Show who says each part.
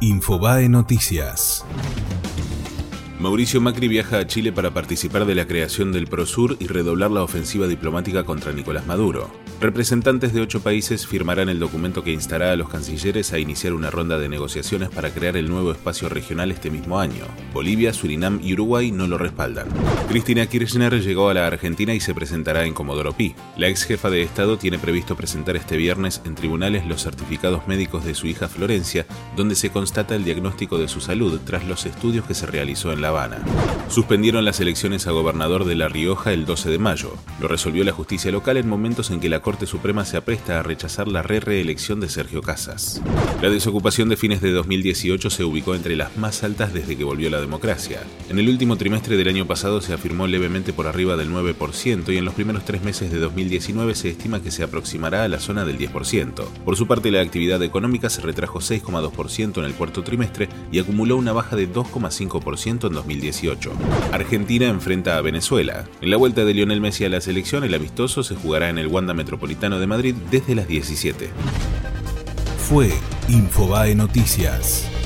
Speaker 1: Infobae Noticias.
Speaker 2: Mauricio Macri viaja a Chile para participar de la creación del Prosur y redoblar la ofensiva diplomática contra Nicolás Maduro. Representantes de ocho países firmarán el documento que instará a los cancilleres a iniciar una ronda de negociaciones para crear el nuevo espacio regional este mismo año. Bolivia, Surinam y Uruguay no lo respaldan. Cristina Kirchner llegó a la Argentina y se presentará en Comodoro Pi. La ex jefa de Estado tiene previsto presentar este viernes en tribunales los certificados médicos de su hija Florencia, donde se constata el diagnóstico de su salud tras los estudios que se realizó en La Habana. Suspendieron las elecciones a gobernador de La Rioja el 12 de mayo. Lo resolvió la justicia local en momentos en que la Corte Suprema se apresta a rechazar la re-reelección de Sergio Casas. La desocupación de fines de 2018 se ubicó entre las más altas desde que volvió la democracia. En el último trimestre del año pasado se afirmó levemente por arriba del 9% y en los primeros tres meses de 2019 se estima que se aproximará a la zona del 10%. Por su parte, la actividad económica se retrajo 6,2% en el cuarto trimestre y acumuló una baja de 2,5% en 2018. Argentina enfrenta a Venezuela. En la vuelta de Lionel Messi a la selección, el amistoso se jugará en el Wanda Metropolitano Metropolitano de Madrid desde las 17.
Speaker 1: Fue Infobae Noticias.